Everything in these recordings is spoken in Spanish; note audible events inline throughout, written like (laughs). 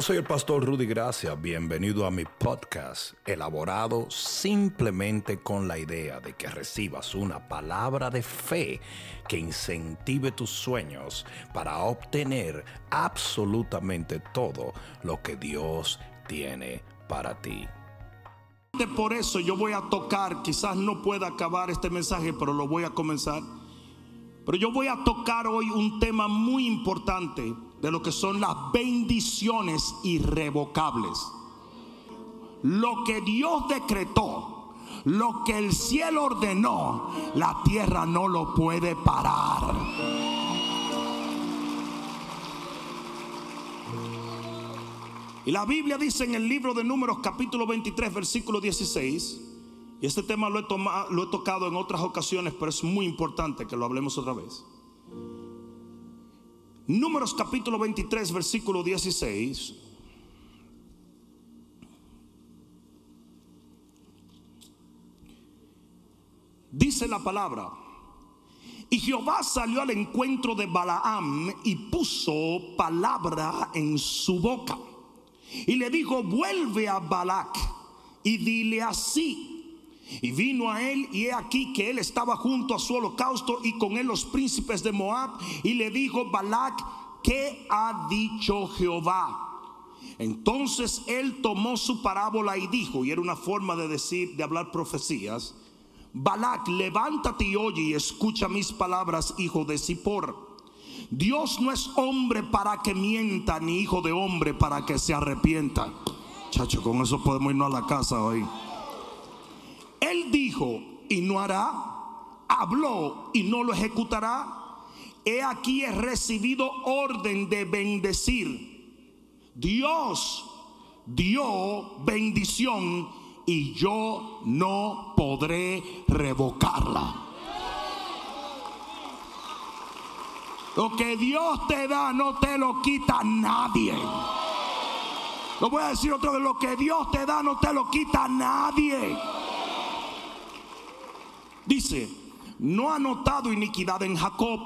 Soy el pastor Rudy Gracia. Bienvenido a mi podcast, elaborado simplemente con la idea de que recibas una palabra de fe que incentive tus sueños para obtener absolutamente todo lo que Dios tiene para ti. Por eso yo voy a tocar, quizás no pueda acabar este mensaje, pero lo voy a comenzar. Pero yo voy a tocar hoy un tema muy importante de lo que son las bendiciones irrevocables. Lo que Dios decretó, lo que el cielo ordenó, la tierra no lo puede parar. Y la Biblia dice en el libro de Números capítulo 23 versículo 16, y este tema lo he, tomado, lo he tocado en otras ocasiones, pero es muy importante que lo hablemos otra vez. Números capítulo 23, versículo 16. Dice la palabra. Y Jehová salió al encuentro de Balaam y puso palabra en su boca. Y le dijo, vuelve a Balac y dile así. Y vino a él y he aquí que él estaba junto a su holocausto y con él los príncipes de Moab. Y le dijo Balac, ¿qué ha dicho Jehová? Entonces él tomó su parábola y dijo, y era una forma de decir, de hablar profecías, Balac, levántate y oye y escucha mis palabras, hijo de Zippor. Dios no es hombre para que mienta, ni hijo de hombre para que se arrepienta. Chacho, con eso podemos irnos a la casa hoy. Él dijo y no hará, habló y no lo ejecutará. He aquí he recibido orden de bendecir. Dios dio bendición y yo no podré revocarla. Lo que Dios te da no te lo quita nadie. Lo voy a decir otra vez, lo que Dios te da no te lo quita nadie. Dice, no ha notado iniquidad en Jacob,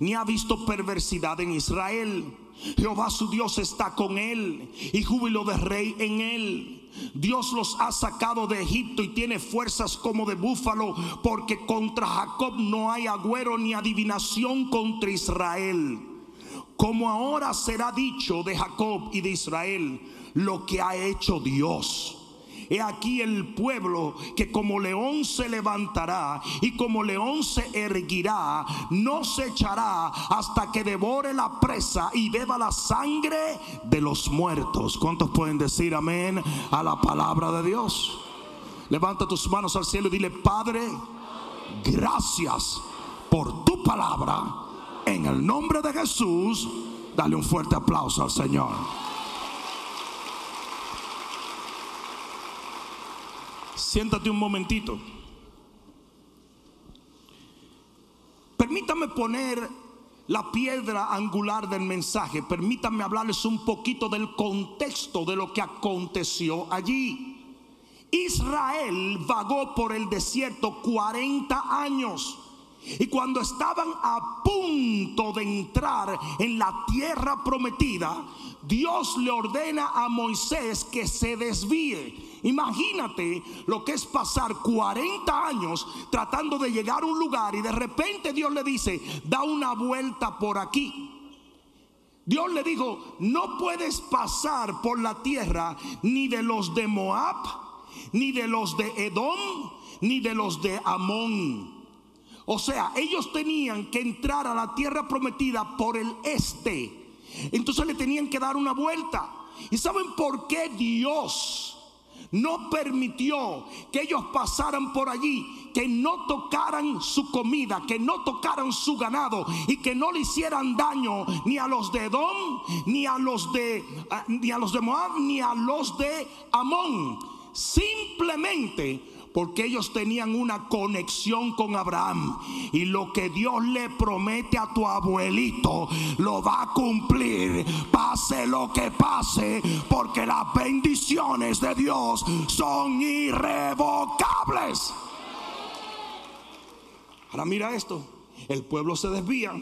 ni ha visto perversidad en Israel. Jehová su Dios está con él y júbilo de rey en él. Dios los ha sacado de Egipto y tiene fuerzas como de búfalo, porque contra Jacob no hay agüero ni adivinación contra Israel. Como ahora será dicho de Jacob y de Israel lo que ha hecho Dios. He aquí el pueblo que como león se levantará y como león se erguirá, no se echará hasta que devore la presa y beba la sangre de los muertos. ¿Cuántos pueden decir amén a la palabra de Dios? Levanta tus manos al cielo y dile, Padre, gracias por tu palabra. En el nombre de Jesús, dale un fuerte aplauso al Señor. Siéntate un momentito. Permítame poner la piedra angular del mensaje. Permítame hablarles un poquito del contexto de lo que aconteció allí. Israel vagó por el desierto 40 años. Y cuando estaban a punto de entrar en la tierra prometida, Dios le ordena a Moisés que se desvíe. Imagínate lo que es pasar 40 años tratando de llegar a un lugar y de repente Dios le dice, da una vuelta por aquí. Dios le dijo, no puedes pasar por la tierra ni de los de Moab, ni de los de Edom, ni de los de Amón. O sea, ellos tenían que entrar a la tierra prometida por el este. Entonces le tenían que dar una vuelta. ¿Y saben por qué Dios no permitió que ellos pasaran por allí, que no tocaran su comida, que no tocaran su ganado y que no le hicieran daño ni a los de Edom, ni a los de ni a los de Moab, ni a los de Amón. Simplemente porque ellos tenían una conexión con Abraham. Y lo que Dios le promete a tu abuelito, lo va a cumplir, pase lo que pase, porque las bendiciones de Dios son irrevocables. Ahora mira esto, el pueblo se desvía.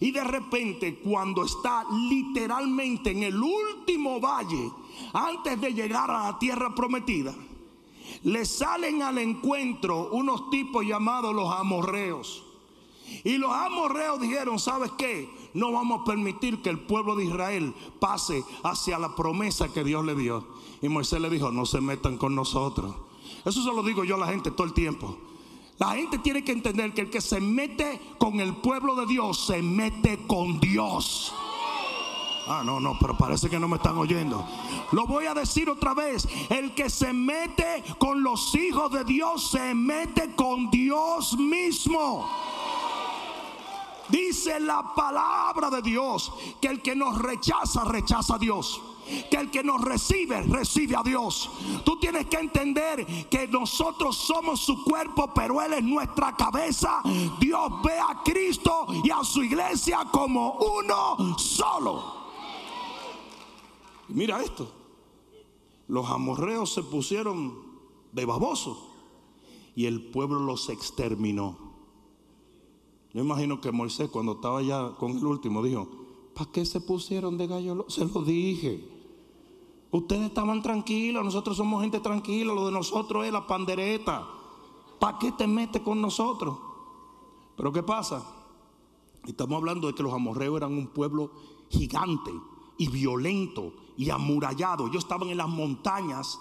Y de repente, cuando está literalmente en el último valle, antes de llegar a la tierra prometida, le salen al encuentro unos tipos llamados los amorreos. Y los amorreos dijeron, ¿sabes qué? No vamos a permitir que el pueblo de Israel pase hacia la promesa que Dios le dio. Y Moisés le dijo, no se metan con nosotros. Eso se lo digo yo a la gente todo el tiempo. La gente tiene que entender que el que se mete con el pueblo de Dios se mete con Dios. Ah, no, no, pero parece que no me están oyendo. Lo voy a decir otra vez. El que se mete con los hijos de Dios se mete con Dios mismo. Dice la palabra de Dios que el que nos rechaza, rechaza a Dios que el que nos recibe, recibe a Dios. Tú tienes que entender que nosotros somos su cuerpo, pero Él es nuestra cabeza. Dios ve a Cristo y a su iglesia como uno solo. Mira esto. Los amorreos se pusieron de babosos y el pueblo los exterminó. Yo imagino que Moisés cuando estaba ya con el último dijo, ¿para qué se pusieron de gallo? Se lo dije. Ustedes estaban tranquilos, nosotros somos gente tranquila, lo de nosotros es la pandereta. ¿Para qué te metes con nosotros? Pero ¿qué pasa? Estamos hablando de que los amorreos eran un pueblo gigante y violento y amurallado. Ellos estaban en las montañas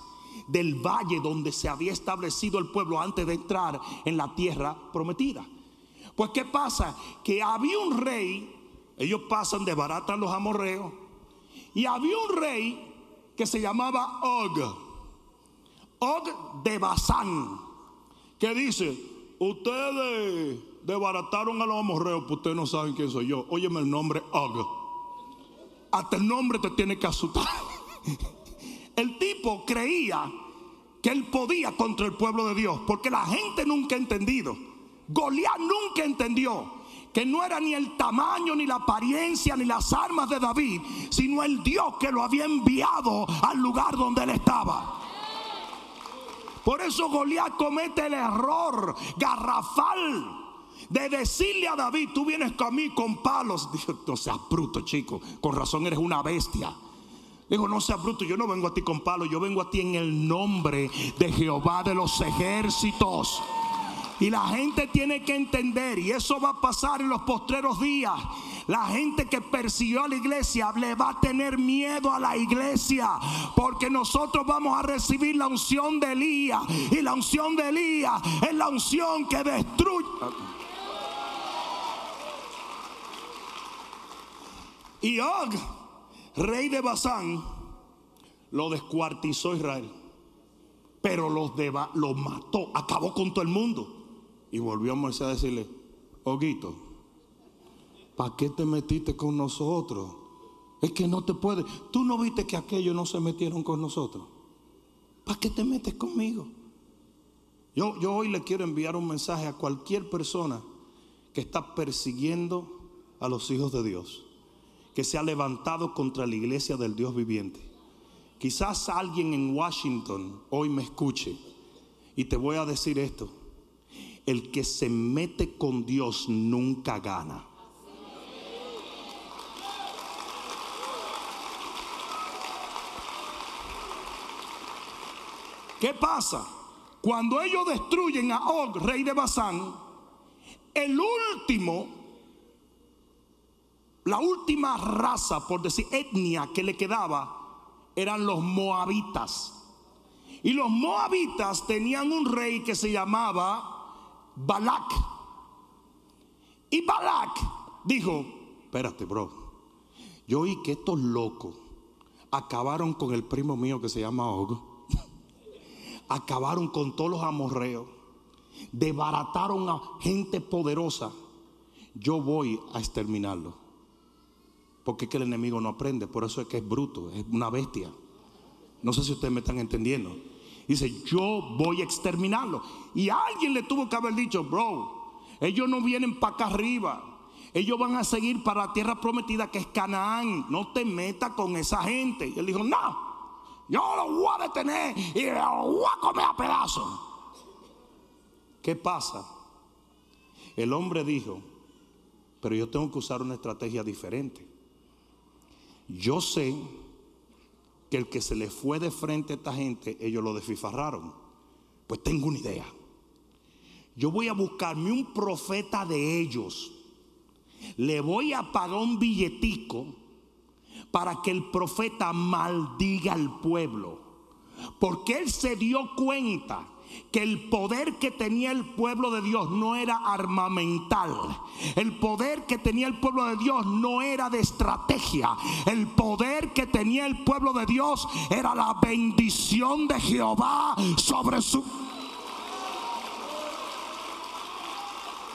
del valle donde se había establecido el pueblo antes de entrar en la tierra prometida. Pues ¿qué pasa? Que había un rey, ellos pasan, de a los amorreos, y había un rey que se llamaba Og. Og de Basán. Que dice, ustedes desbarataron a los amorreos, pues ustedes no saben quién soy yo. Óyeme el nombre Og. Hasta el nombre te tiene que asustar. (laughs) El tipo creía que él podía contra el pueblo de Dios, porque la gente nunca ha entendido. Goliat nunca entendió que no era ni el tamaño, ni la apariencia, ni las armas de David, sino el Dios que lo había enviado al lugar donde él estaba. Por eso Goliat comete el error garrafal de decirle a David, tú vienes a mí con palos. Dijo, no seas bruto, chico, con razón eres una bestia. Dijo, no seas bruto, yo no vengo a ti con palos, yo vengo a ti en el nombre de Jehová de los ejércitos. Y la gente tiene que entender, y eso va a pasar en los postreros días. La gente que persiguió a la iglesia le va a tener miedo a la iglesia. Porque nosotros vamos a recibir la unción de Elías. Y la unción de Elías es la unción que destruye. Y Og, rey de Basán, lo descuartizó Israel. Pero los, mató, acabó con todo el mundo. Y volvió a Moisés a decirle, Oguito, ¿para qué te metiste con nosotros? Es que no te puedes. Tú no viste que aquellos no se metieron con nosotros. ¿Para qué te metes conmigo? Yo, yo hoy le quiero enviar un mensaje a cualquier persona que está persiguiendo a los hijos de Dios, que se ha levantado contra la iglesia del Dios viviente. Quizás alguien en Washington hoy me escuche y te voy a decir esto el que se mete con Dios nunca gana. ¿Qué pasa? Cuando ellos destruyen a Og, rey de Basán, el último, la última raza, por decir etnia que le quedaba, eran los moabitas. Y los moabitas tenían un rey que se llamaba Balak. Y Balak dijo, espérate, bro, yo oí que estos locos acabaron con el primo mío que se llama Og. (laughs) acabaron con todos los amorreos. Debarataron a gente poderosa. Yo voy a exterminarlo. Porque es que el enemigo no aprende. Por eso es que es bruto, es una bestia. No sé si ustedes me están entendiendo. Dice, yo voy a exterminarlo. Y alguien le tuvo que haber dicho, bro, ellos no vienen para acá arriba. Ellos van a seguir para la tierra prometida que es Canaán. No te metas con esa gente. Y él dijo, no, yo lo voy a detener y lo voy a comer a pedazos. ¿Qué pasa? El hombre dijo, Pero yo tengo que usar una estrategia diferente. Yo sé que el que se le fue de frente a esta gente, ellos lo desfifarraron. Pues tengo una idea. Yo voy a buscarme un profeta de ellos. Le voy a pagar un billetico para que el profeta maldiga al pueblo. Porque él se dio cuenta que el poder que tenía el pueblo de Dios no era armamental. El poder que tenía el pueblo de Dios no era de estrategia. El poder que tenía el pueblo de Dios era la bendición de Jehová sobre su...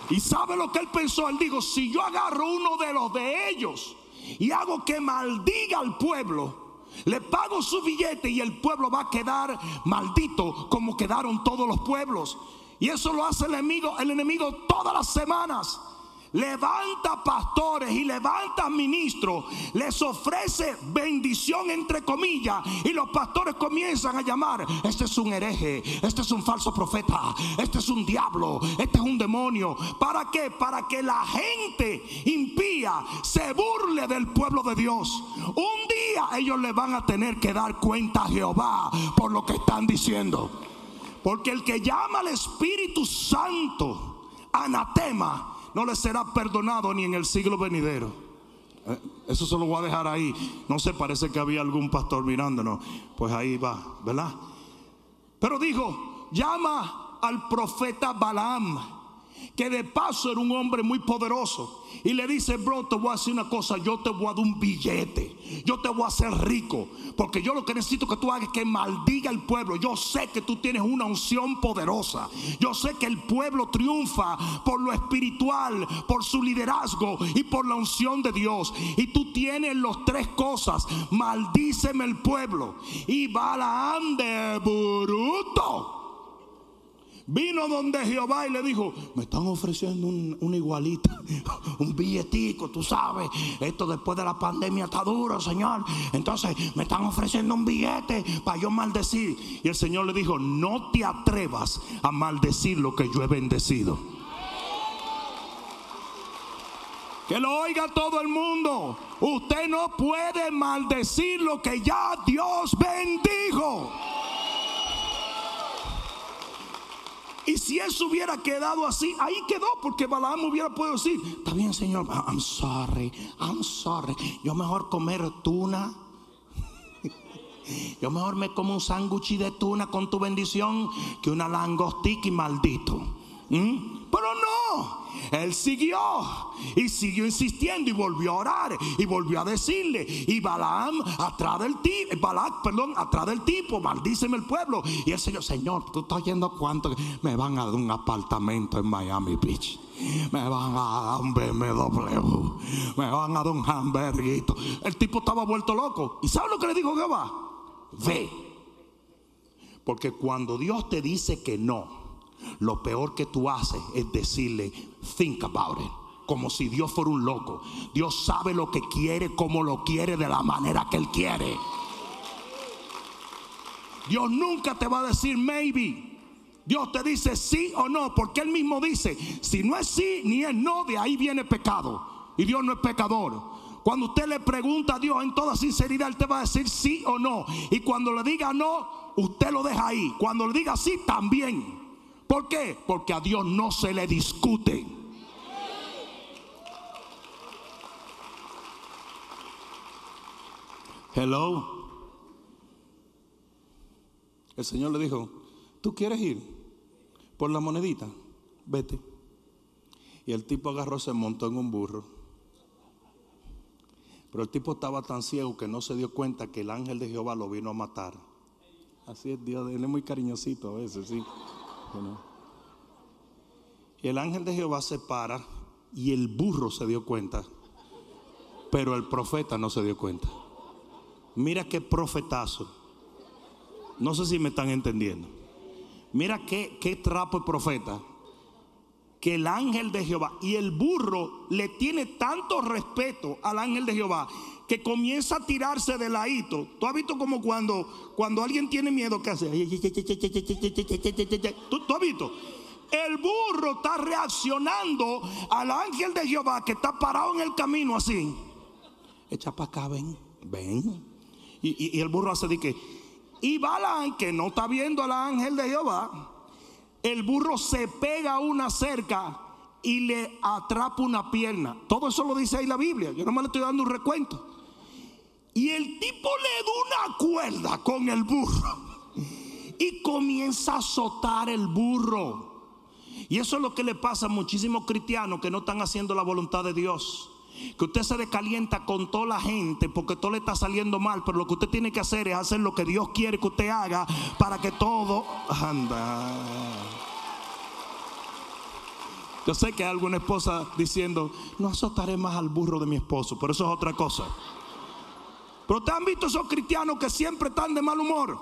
Y sabe lo que él pensó. Él dijo, si yo agarro uno de los de ellos y hago que maldiga al pueblo, le pago su billete y el pueblo va a quedar maldito como quedaron todos los pueblos. Y eso lo hace el enemigo, el enemigo todas las semanas levanta pastores y levanta ministros, les ofrece bendición entre comillas y los pastores comienzan a llamar, este es un hereje, este es un falso profeta, este es un diablo, este es un demonio. ¿Para qué? Para que la gente impía se burle del pueblo de Dios. Un día ellos le van a tener que dar cuenta a Jehová por lo que están diciendo. Porque el que llama al Espíritu Santo anatema no le será perdonado ni en el siglo venidero. Eh, eso se lo voy a dejar ahí. No sé, parece que había algún pastor mirándonos. Pues ahí va, ¿verdad? Pero dijo, llama al profeta Balaam, que de paso era un hombre muy poderoso y le dice, bro, te voy a decir una cosa, yo te voy a dar un billete, yo te voy a hacer rico, porque yo lo que necesito que tú hagas es que maldiga el pueblo. Yo sé que tú tienes una unción poderosa, yo sé que el pueblo triunfa por lo espiritual, por su liderazgo y por la unción de Dios. Y tú tienes las tres cosas, maldíceme el pueblo y Balaam de bruto Vino donde Jehová y le dijo, me están ofreciendo un, una igualita, (laughs) un billetico, tú sabes, esto después de la pandemia está duro, Señor. Entonces me están ofreciendo un billete para yo maldecir. Y el Señor le dijo, no te atrevas a maldecir lo que yo he bendecido. Que lo oiga todo el mundo. Usted no puede maldecir lo que ya Dios bendijo. Y si eso hubiera quedado así, ahí quedó, porque Balaam hubiera podido decir, está bien, Señor, I'm sorry, I'm sorry. Yo mejor comer tuna. (laughs) Yo mejor me como un sándwich de tuna con tu bendición que una langostica y maldito. ¿Mm? Pero no, él siguió y siguió insistiendo y volvió a orar y volvió a decirle. Y Balaam atrás del tipo, Balak, perdón, atrás del tipo, maldíceme el pueblo. Y el Señor, Señor, tú estás oyendo cuánto me van a dar un apartamento en Miami Beach. Me van a dar un BMW. Me van a dar un hamburguito. El tipo estaba vuelto loco. ¿Y sabe lo que le dijo Jehová? Ve. Porque cuando Dios te dice que no, lo peor que tú haces es decirle, think about it. Como si Dios fuera un loco. Dios sabe lo que quiere, como lo quiere, de la manera que Él quiere. Dios nunca te va a decir maybe. Dios te dice sí o no, porque Él mismo dice, si no es sí ni es no, de ahí viene pecado. Y Dios no es pecador. Cuando usted le pregunta a Dios en toda sinceridad, Él te va a decir sí o no. Y cuando le diga no, usted lo deja ahí. Cuando le diga sí, también. ¿Por qué? Porque a Dios no se le discute. Hello. El Señor le dijo, ¿tú quieres ir por la monedita? Vete. Y el tipo agarró, se montó en un burro. Pero el tipo estaba tan ciego que no se dio cuenta que el ángel de Jehová lo vino a matar. Así es Dios, él es muy cariñosito a veces, sí. El ángel de Jehová se para y el burro se dio cuenta, pero el profeta no se dio cuenta. Mira qué profetazo. No sé si me están entendiendo. Mira qué, qué trapo el profeta. Que el ángel de Jehová y el burro le tiene tanto respeto al ángel de Jehová que comienza a tirarse de ladito. Tú has visto como cuando, cuando alguien tiene miedo que hace. ¿Tú, has visto? El burro está reaccionando al ángel de Jehová que está parado en el camino así. Echa para acá, ven, ven. Y, el burro hace de que. Y Balán, que no está viendo al ángel de Jehová, el burro se pega a una cerca y le atrapa una pierna. Todo eso lo dice ahí la Biblia. Yo nomás le estoy dando un recuento. Y el tipo le da una cuerda con el burro y comienza a azotar el burro. Y eso es lo que le pasa a muchísimos cristianos que no están haciendo la voluntad de Dios. Que usted se descalienta con toda la gente porque todo le está saliendo mal, pero lo que usted tiene que hacer es hacer lo que Dios quiere que usted haga para que todo anda. Yo sé que hay alguna esposa diciendo, no azotaré más al burro de mi esposo, pero eso es otra cosa. Pero usted han visto esos cristianos que siempre están de mal humor.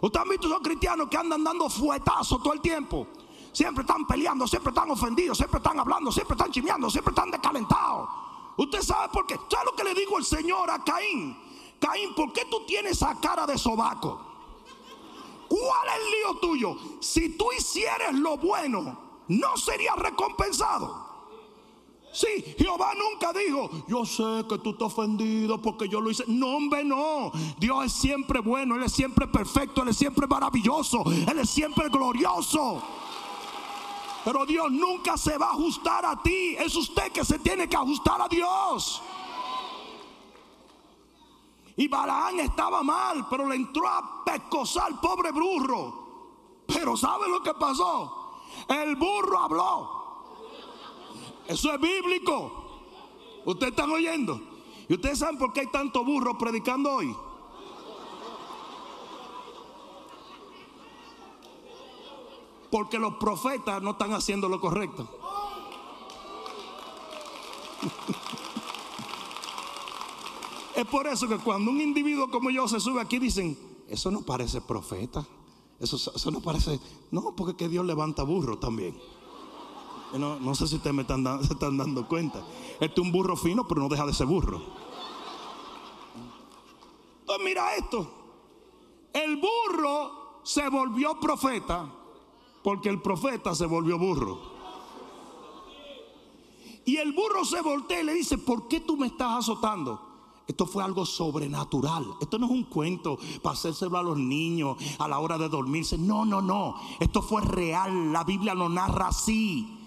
Usted han visto esos cristianos que andan dando fuetazos todo el tiempo. Siempre están peleando, siempre están ofendidos, siempre están hablando, siempre están chimeando, siempre están descalentados. Usted sabe por qué. ¿Sabe lo que le digo el Señor a Caín? Caín, ¿por qué tú tienes esa cara de sobaco? ¿Cuál es el lío tuyo? Si tú hicieras lo bueno, no serías recompensado. Sí, Jehová nunca dijo, yo sé que tú estás ofendido porque yo lo hice. No, hombre, no. Dios es siempre bueno, Él es siempre perfecto, Él es siempre maravilloso, Él es siempre glorioso. Pero Dios nunca se va a ajustar a ti. Es usted que se tiene que ajustar a Dios. Y Balaán estaba mal, pero le entró a pescosar al pobre burro. Pero ¿sabe lo que pasó? El burro habló. Eso es bíblico. ¿Ustedes están oyendo? ¿Y ustedes saben por qué hay tanto burro predicando hoy? Porque los profetas no están haciendo lo correcto. Es por eso que cuando un individuo como yo se sube aquí dicen, eso no parece profeta. Eso, eso no parece... No, porque que Dios levanta burro también. No, no sé si ustedes me están, (laughs) se están dando cuenta. Este es un burro fino, pero no deja de ser burro. Entonces mira esto. El burro se volvió profeta porque el profeta se volvió burro. Y el burro se voltea y le dice, ¿por qué tú me estás azotando? Esto fue algo sobrenatural. Esto no es un cuento para hacérselo a los niños a la hora de dormirse. No, no, no. Esto fue real. La Biblia lo narra así.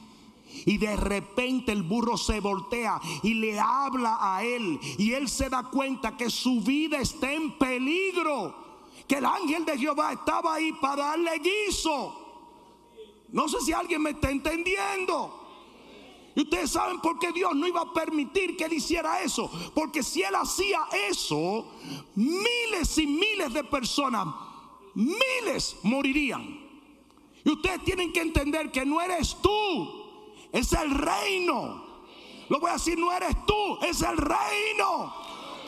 Y de repente el burro se voltea y le habla a él. Y él se da cuenta que su vida está en peligro. Que el ángel de Jehová estaba ahí para darle guiso. No sé si alguien me está entendiendo. Y ustedes saben por qué Dios no iba a permitir que él hiciera eso. Porque si él hacía eso, miles y miles de personas, miles morirían. Y ustedes tienen que entender que no eres tú, es el reino. Lo voy a decir, no eres tú, es el reino.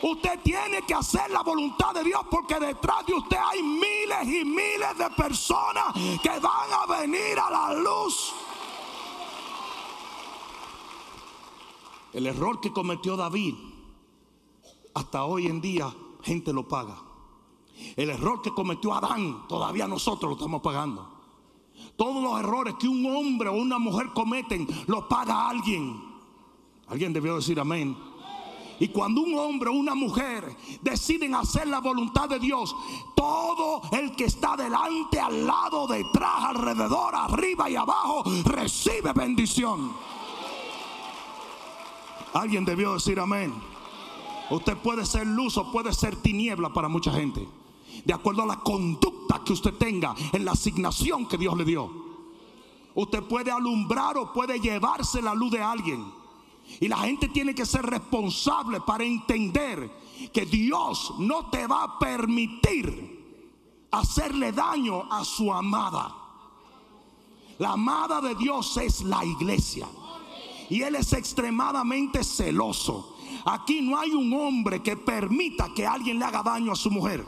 Usted tiene que hacer la voluntad de Dios porque detrás de usted hay miles y miles de personas que van a venir a la luz. El error que cometió David, hasta hoy en día gente lo paga. El error que cometió Adán, todavía nosotros lo estamos pagando. Todos los errores que un hombre o una mujer cometen, lo paga alguien. Alguien debió decir amén. Y cuando un hombre o una mujer deciden hacer la voluntad de Dios, todo el que está delante, al lado, detrás, alrededor, arriba y abajo, recibe bendición. Alguien debió decir amén. Usted puede ser luz o puede ser tiniebla para mucha gente. De acuerdo a la conducta que usted tenga en la asignación que Dios le dio. Usted puede alumbrar o puede llevarse la luz de alguien. Y la gente tiene que ser responsable para entender que Dios no te va a permitir hacerle daño a su amada. La amada de Dios es la iglesia. Y Él es extremadamente celoso. Aquí no hay un hombre que permita que alguien le haga daño a su mujer.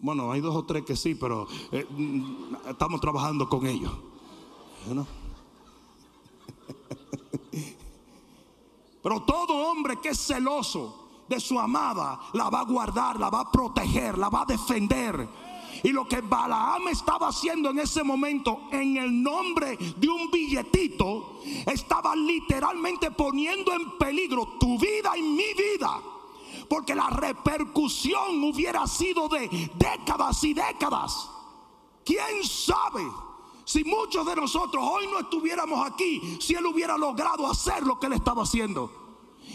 Bueno, hay dos o tres que sí, pero eh, estamos trabajando con ellos. (laughs) Pero todo hombre que es celoso de su amada la va a guardar, la va a proteger, la va a defender. Y lo que Balaam estaba haciendo en ese momento en el nombre de un billetito, estaba literalmente poniendo en peligro tu vida y mi vida. Porque la repercusión hubiera sido de décadas y décadas. ¿Quién sabe? Si muchos de nosotros hoy no estuviéramos aquí, si él hubiera logrado hacer lo que él estaba haciendo.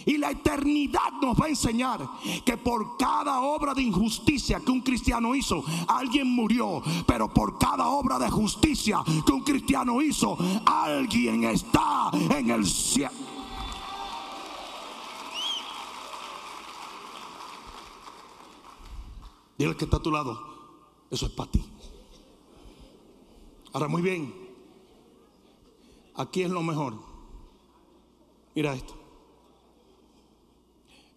Y la eternidad nos va a enseñar que por cada obra de injusticia que un cristiano hizo, alguien murió. Pero por cada obra de justicia que un cristiano hizo, alguien está en el cielo. Dile que está a tu lado, eso es para ti. Ahora, muy bien, aquí es lo mejor. Mira esto.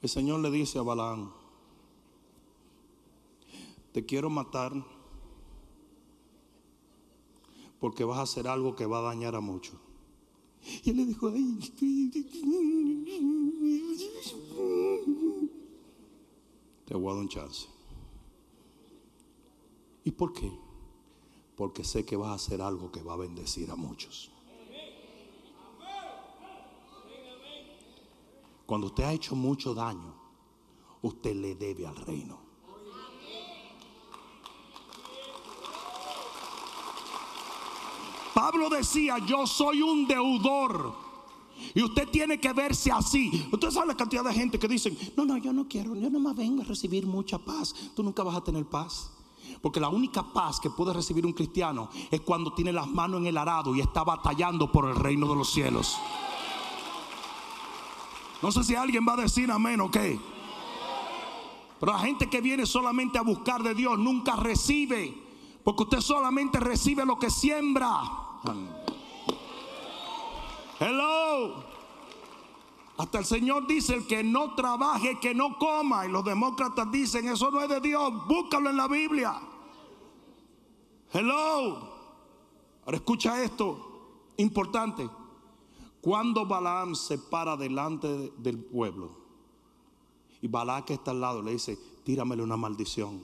El Señor le dice a Balaam, te quiero matar porque vas a hacer algo que va a dañar a muchos. Y él le dijo, te voy a dar un chance. ¿Y por qué? Porque sé que vas a hacer algo que va a bendecir a muchos. Cuando usted ha hecho mucho daño, usted le debe al reino. Pablo decía, yo soy un deudor. Y usted tiene que verse así. Usted sabe la cantidad de gente que dicen, no, no, yo no quiero, yo no más vengo a recibir mucha paz. Tú nunca vas a tener paz. Porque la única paz que puede recibir un cristiano es cuando tiene las manos en el arado y está batallando por el reino de los cielos. No sé si alguien va a decir amén o qué. Pero la gente que viene solamente a buscar de Dios nunca recibe. Porque usted solamente recibe lo que siembra. Hello. Hasta el Señor dice, el que no trabaje, que no coma. Y los demócratas dicen, eso no es de Dios. Búscalo en la Biblia. Hello. Ahora escucha esto. Importante. Cuando Balaam se para delante del pueblo y que está al lado le dice, tíramele una maldición.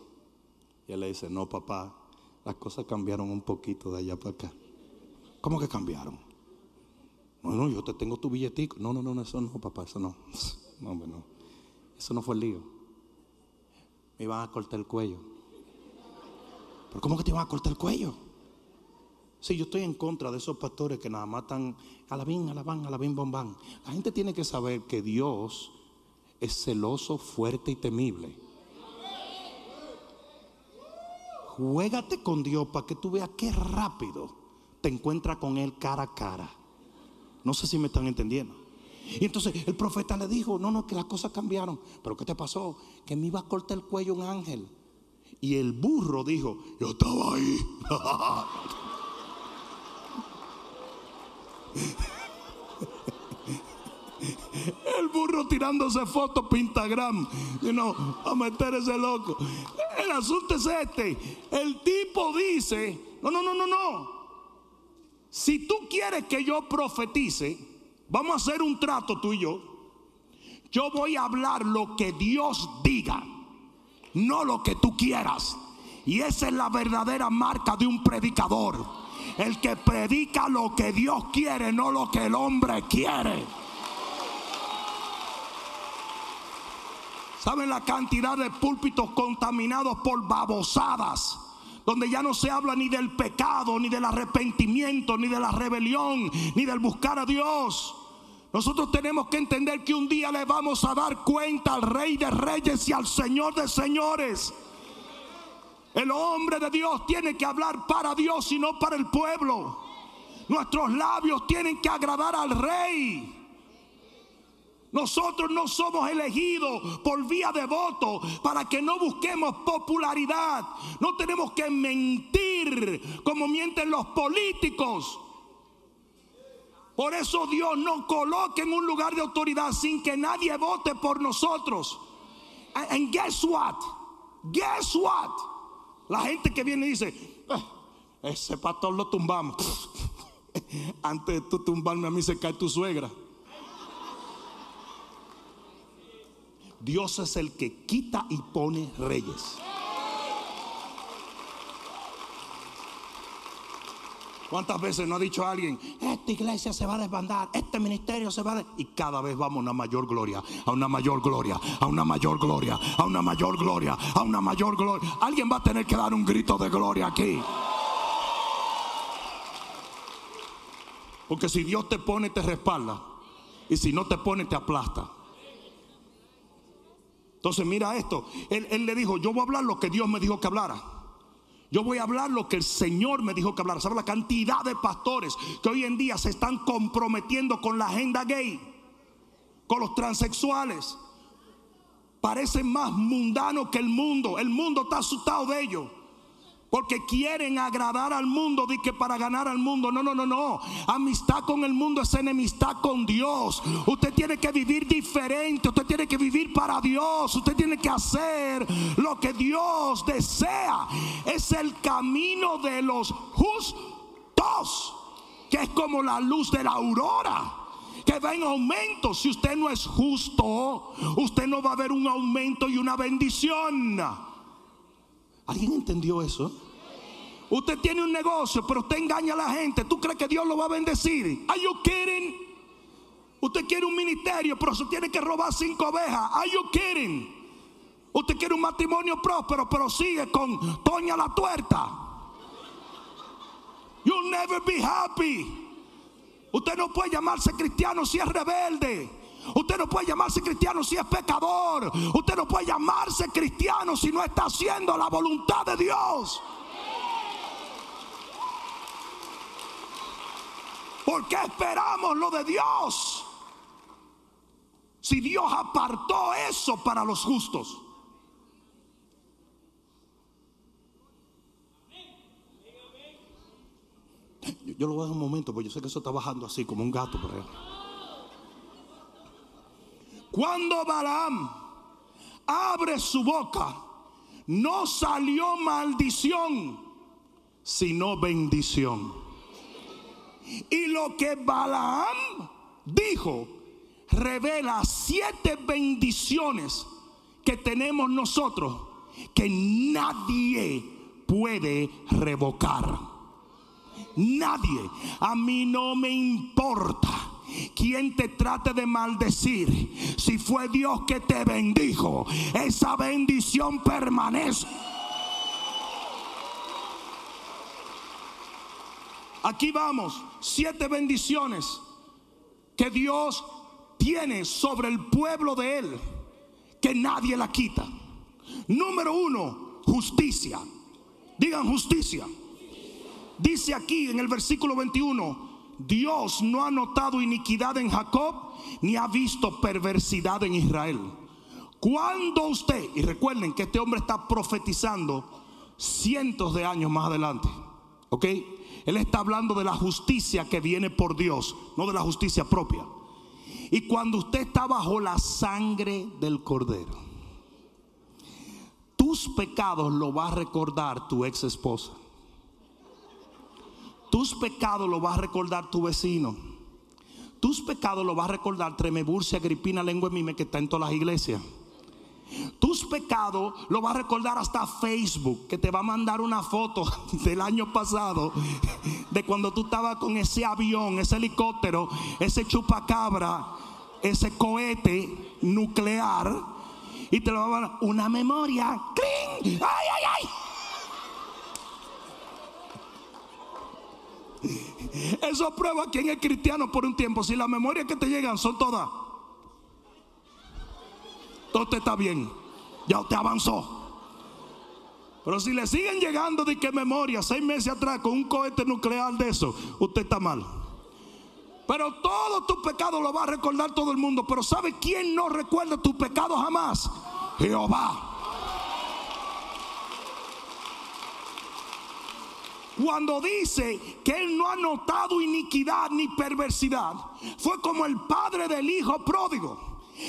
Y él le dice, no papá, las cosas cambiaron un poquito de allá para acá. ¿Cómo que cambiaron? Bueno, yo te tengo tu billetico. No, no, no, eso no, papá, eso no. (laughs) No, no. Eso no fue el lío. Me iban a cortar el cuello. ¿Pero cómo que te iban a cortar el cuello? Sí, yo estoy en contra de esos pastores que nada más están alabín, alabán, alabín, bombán. La gente tiene que saber que Dios es celoso, fuerte y temible. Juégate con Dios para que tú veas qué rápido te encuentras con Él cara a cara. No sé si me están entendiendo. Y entonces el profeta le dijo, no, no, que las cosas cambiaron. Pero ¿qué te pasó? Que me iba a cortar el cuello un ángel. Y el burro dijo, yo estaba ahí. (laughs) El burro tirándose fotos Pintagram you know, a meter ese loco. El asunto es este. El tipo dice, no, no, no, no, no. Si tú quieres que yo profetice, vamos a hacer un trato tú y yo. Yo voy a hablar lo que Dios diga, no lo que tú quieras. Y esa es la verdadera marca de un predicador. El que predica lo que Dios quiere, no lo que el hombre quiere. ¿Saben la cantidad de púlpitos contaminados por babosadas? Donde ya no se habla ni del pecado, ni del arrepentimiento, ni de la rebelión, ni del buscar a Dios. Nosotros tenemos que entender que un día le vamos a dar cuenta al Rey de Reyes y al Señor de Señores. El hombre de Dios tiene que hablar para Dios y no para el pueblo. Nuestros labios tienen que agradar al rey. Nosotros no somos elegidos por vía de voto para que no busquemos popularidad. No tenemos que mentir como mienten los políticos. Por eso Dios nos coloca en un lugar de autoridad sin que nadie vote por nosotros. And guess what? Guess what? La gente que viene y dice, ah, ese pastor lo tumbamos. (laughs) Antes de tú tumbarme a mí se cae tu suegra. Dios es el que quita y pone reyes. ¿Cuántas veces no ha dicho alguien, esta iglesia se va a desbandar, este ministerio se va a... De-? Y cada vez vamos a una mayor gloria, a una mayor gloria, a una mayor gloria, a una mayor gloria, a una mayor gloria. Alguien va a tener que dar un grito de gloria aquí. Porque si Dios te pone, te respalda. Y si no te pone, te aplasta. Entonces mira esto. Él, él le dijo, yo voy a hablar lo que Dios me dijo que hablara. Yo voy a hablar lo que el Señor me dijo que hablar. ¿Sabe la cantidad de pastores que hoy en día se están comprometiendo con la agenda gay? Con los transexuales. Parecen más mundanos que el mundo. El mundo está asustado de ellos. Porque quieren agradar al mundo de que para ganar al mundo. No, no, no, no. Amistad con el mundo es enemistad con Dios. Usted tiene que vivir diferente. Usted tiene que vivir para Dios. Usted tiene que hacer lo que Dios desea. Es el camino de los justos. Que es como la luz de la aurora que va en aumento. Si usted no es justo, usted no va a ver un aumento y una bendición. ¿Alguien entendió eso? Usted tiene un negocio, pero usted engaña a la gente. ¿Tú crees que Dios lo va a bendecir? ¿Are you kidding? Usted quiere un ministerio, pero tiene que robar cinco ovejas. ¿Are you kidding? Usted quiere un matrimonio próspero, pero sigue con Toña la tuerta. You'll never be happy. Usted no puede llamarse cristiano si es rebelde. Usted no puede llamarse cristiano si es pecador. Usted no puede llamarse cristiano si no está haciendo la voluntad de Dios. ¿Por qué esperamos lo de Dios? Si Dios apartó eso para los justos. Yo, lo voy a dar un momento, porque yo sé que eso está bajando así como un gato por. Cuando Balaam abre su boca, no salió maldición, sino bendición. Y lo que Balaam dijo revela siete bendiciones que tenemos nosotros que nadie puede revocar. Nadie. A mí no me importa quien te trate de maldecir, si fue Dios que te bendijo, esa bendición permanece. Aquí vamos, siete bendiciones que Dios tiene sobre el pueblo de Él, que nadie la quita. Número uno, justicia. Digan justicia. Dice aquí en el versículo 21, Dios no ha notado iniquidad en Jacob ni ha visto perversidad en Israel. Cuando usted, y recuerden que este hombre está profetizando cientos de años más adelante, ¿ok? Él está hablando de la justicia que viene por Dios, no de la justicia propia. Y cuando usted está bajo la sangre del cordero, tus pecados lo va a recordar tu ex esposa tus pecados lo va a recordar tu vecino. Tus pecados lo va a recordar Tremeburcia, Agripina, Lengua Mime, que está en todas las iglesias. Tus pecados lo va a recordar hasta Facebook, que te va a mandar una foto (laughs) del año pasado, de cuando tú estabas con ese avión, ese helicóptero, ese chupacabra, ese cohete nuclear, y te lo va a mandar una memoria. ¡Cling! ¡Ay, ay, ay! Eso prueba quién es cristiano por un tiempo. Si las memorias que te llegan son todas. Todo te está bien. Ya usted avanzó. Pero si le siguen llegando de qué memoria seis meses atrás con un cohete nuclear de eso, usted está mal. Pero todo tu pecado lo va a recordar todo el mundo. Pero ¿sabe quién no recuerda tu pecado jamás? Jehová. Cuando dice que él no ha notado iniquidad ni perversidad, fue como el padre del hijo pródigo.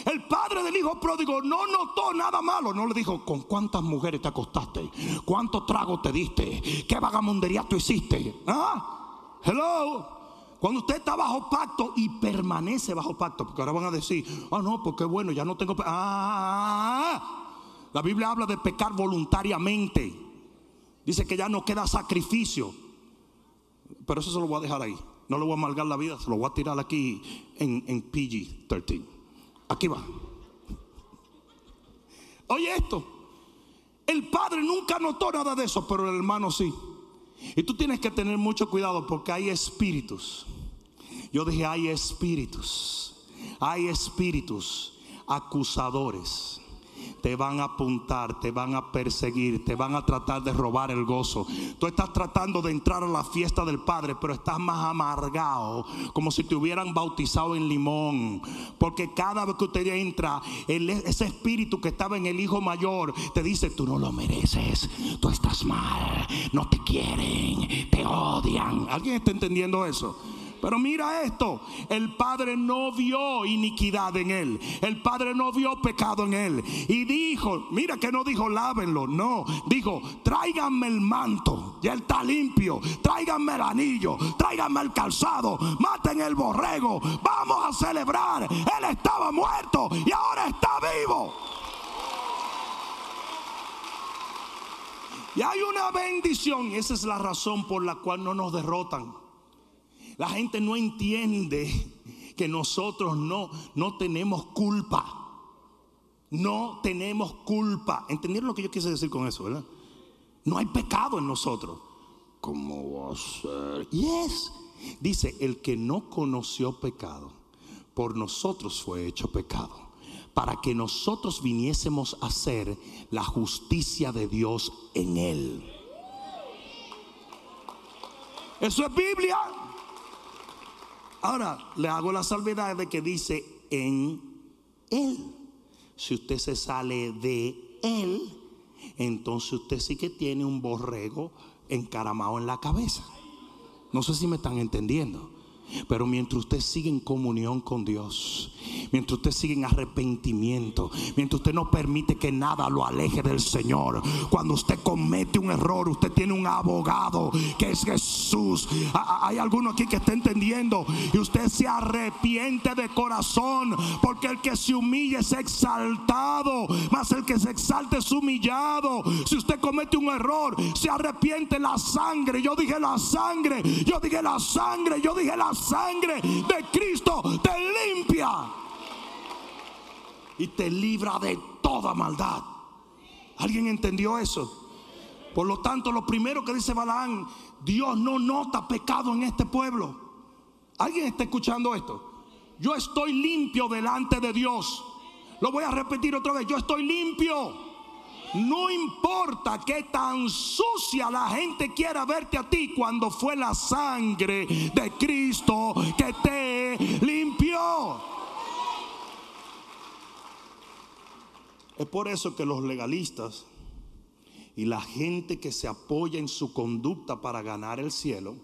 El padre del hijo pródigo no notó nada malo. No le dijo, ¿con cuántas mujeres te acostaste? ¿Cuántos tragos te diste? ¿Qué vagamundería tú hiciste? ¿Ah? Hello. Cuando usted está bajo pacto y permanece bajo pacto, porque ahora van a decir, ah, no, porque bueno, ya no tengo. Ah, la Biblia habla de pecar voluntariamente. Dice que ya no queda sacrificio. Pero eso se lo voy a dejar ahí. No le voy a amargar la vida, se lo voy a tirar aquí en, en PG-13. Aquí va. Oye esto. El padre nunca notó nada de eso, pero el hermano sí. Y tú tienes que tener mucho cuidado porque hay espíritus. Yo dije, hay espíritus. Hay espíritus acusadores te van a apuntar, te van a perseguir, te van a tratar de robar el gozo. Tú estás tratando de entrar a la fiesta del Padre, pero estás más amargado, como si te hubieran bautizado en limón. Porque cada vez que usted entra, ese espíritu que estaba en el hijo mayor te dice, tú no lo mereces, tú estás mal, no te quieren, te odian. ¿Alguien está entendiendo eso? Pero mira esto, el Padre no vio iniquidad en él, el Padre no vio pecado en él. Y dijo, mira que no dijo lávenlo, no, dijo, tráiganme el manto, ya está limpio, tráiganme el anillo, tráiganme el calzado, maten el borrego, vamos a celebrar. Él estaba muerto y ahora está vivo. Y hay una bendición y esa es la razón por la cual no nos derrotan. La gente no entiende que nosotros no, no tenemos culpa. No tenemos culpa. ¿Entendieron lo que yo quise decir con eso, verdad? No hay pecado en nosotros. ¿Cómo va a ser? Yes. Dice, el que no conoció pecado, por nosotros fue hecho pecado. Para que nosotros viniésemos a ser la justicia de Dios en él. Eso es Biblia. Ahora le hago la salvedad de que dice en Él. Si usted se sale de Él, entonces usted sí que tiene un borrego encaramado en la cabeza. No sé si me están entendiendo. Pero mientras usted sigue en comunión con Dios, mientras usted sigue en arrepentimiento, mientras usted no permite que nada lo aleje del Señor, cuando usted comete un error, usted tiene un abogado que es Jesús. Hay alguno aquí que está entendiendo y usted se arrepiente de corazón, porque el que se humilla es exaltado, más el que se exalta es humillado. Si usted comete un error, se arrepiente la sangre. Yo dije la sangre, yo dije la sangre, yo dije la sangre de Cristo te limpia y te libra de toda maldad. ¿Alguien entendió eso? Por lo tanto, lo primero que dice Balaán, Dios no nota pecado en este pueblo. ¿Alguien está escuchando esto? Yo estoy limpio delante de Dios. Lo voy a repetir otra vez, yo estoy limpio. No importa que tan sucia la gente quiera verte a ti cuando fue la sangre de Cristo que te limpió. Es por eso que los legalistas y la gente que se apoya en su conducta para ganar el cielo,